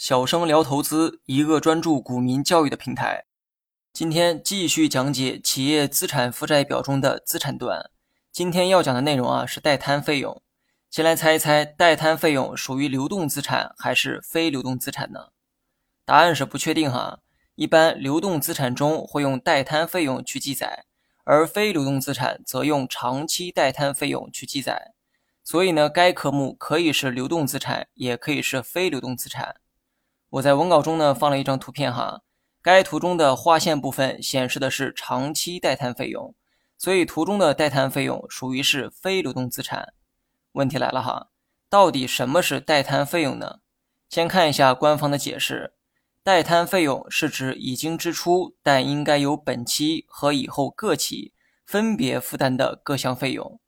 小生聊投资，一个专注股民教育的平台。今天继续讲解企业资产负债表中的资产端。今天要讲的内容啊是代摊费用。先来猜一猜，代摊费用属于流动资产还是非流动资产呢？答案是不确定哈。一般流动资产中会用代摊费用去记载，而非流动资产则用长期代摊费用去记载。所以呢，该科目可以是流动资产，也可以是非流动资产。我在文稿中呢放了一张图片哈，该图中的划线部分显示的是长期代摊费用，所以图中的代摊费用属于是非流动资产。问题来了哈，到底什么是代摊费用呢？先看一下官方的解释，代摊费用是指已经支出但应该由本期和以后各期分别负担的各项费用。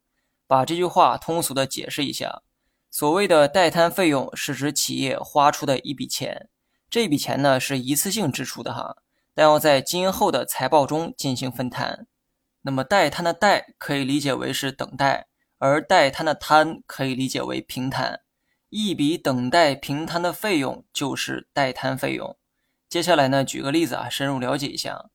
把这句话通俗的解释一下，所谓的代摊费用是指企业花出的一笔钱。这笔钱呢是一次性支出的哈，但要在今后的财报中进行分摊。那么代摊的代可以理解为是等待，而代摊的摊可以理解为平摊。一笔等待平摊的费用就是代摊费用。接下来呢，举个例子啊，深入了解一下。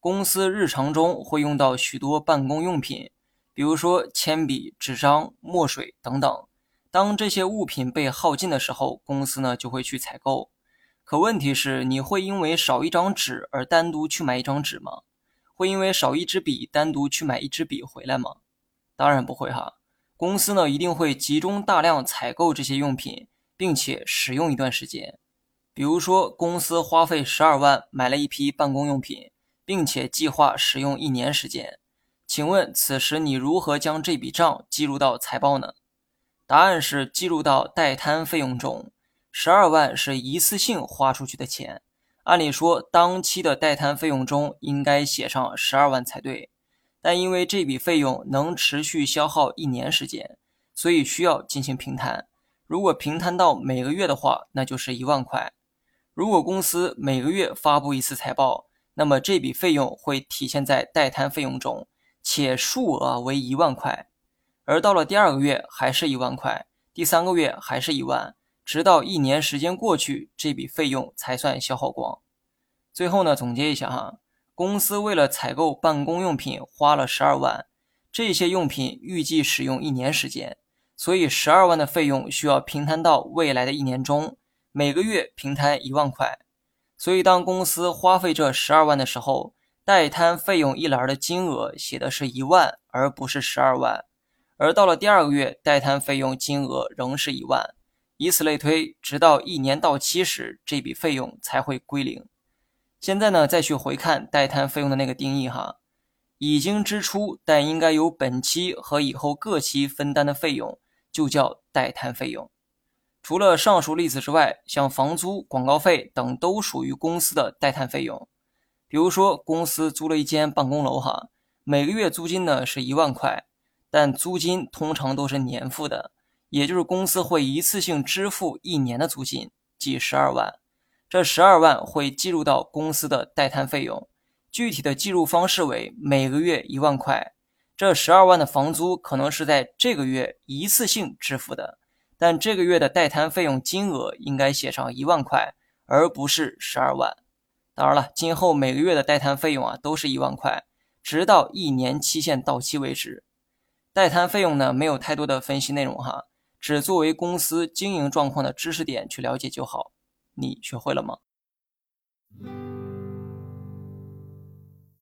公司日常中会用到许多办公用品，比如说铅笔、纸张、墨水等等。当这些物品被耗尽的时候，公司呢就会去采购。可问题是，你会因为少一张纸而单独去买一张纸吗？会因为少一支笔单独去买一支笔回来吗？当然不会哈。公司呢一定会集中大量采购这些用品，并且使用一段时间。比如说，公司花费十二万买了一批办公用品，并且计划使用一年时间。请问此时你如何将这笔账记录到财报呢？答案是记录到代摊费用中。十二万是一次性花出去的钱，按理说当期的代摊费用中应该写上十二万才对，但因为这笔费用能持续消耗一年时间，所以需要进行平摊。如果平摊到每个月的话，那就是一万块。如果公司每个月发布一次财报，那么这笔费用会体现在代摊费用中，且数额为一万块。而到了第二个月还是一万块，第三个月还是一万。直到一年时间过去，这笔费用才算消耗光。最后呢，总结一下哈，公司为了采购办公用品花了十二万，这些用品预计使用一年时间，所以十二万的费用需要平摊到未来的一年中，每个月平摊一万块。所以当公司花费这十二万的时候，代摊费用一栏的金额写的是一万，而不是十二万。而到了第二个月，代摊费用金额仍是一万。以此类推，直到一年到期时，这笔费用才会归零。现在呢，再去回看代摊费用的那个定义哈，已经支出但应该由本期和以后各期分担的费用，就叫代摊费用。除了上述例子之外，像房租、广告费等都属于公司的代摊费用。比如说，公司租了一间办公楼哈，每个月租金呢是一万块，但租金通常都是年付的。也就是公司会一次性支付一年的租金，即十二万。这十二万会计入到公司的代摊费用，具体的计入方式为每个月一万块。这十二万的房租可能是在这个月一次性支付的，但这个月的代摊费用金额应该写上一万块，而不是十二万。当然了，今后每个月的代摊费用啊都是一万块，直到一年期限到期为止。代摊费用呢没有太多的分析内容哈。只作为公司经营状况的知识点去了解就好。你学会了吗？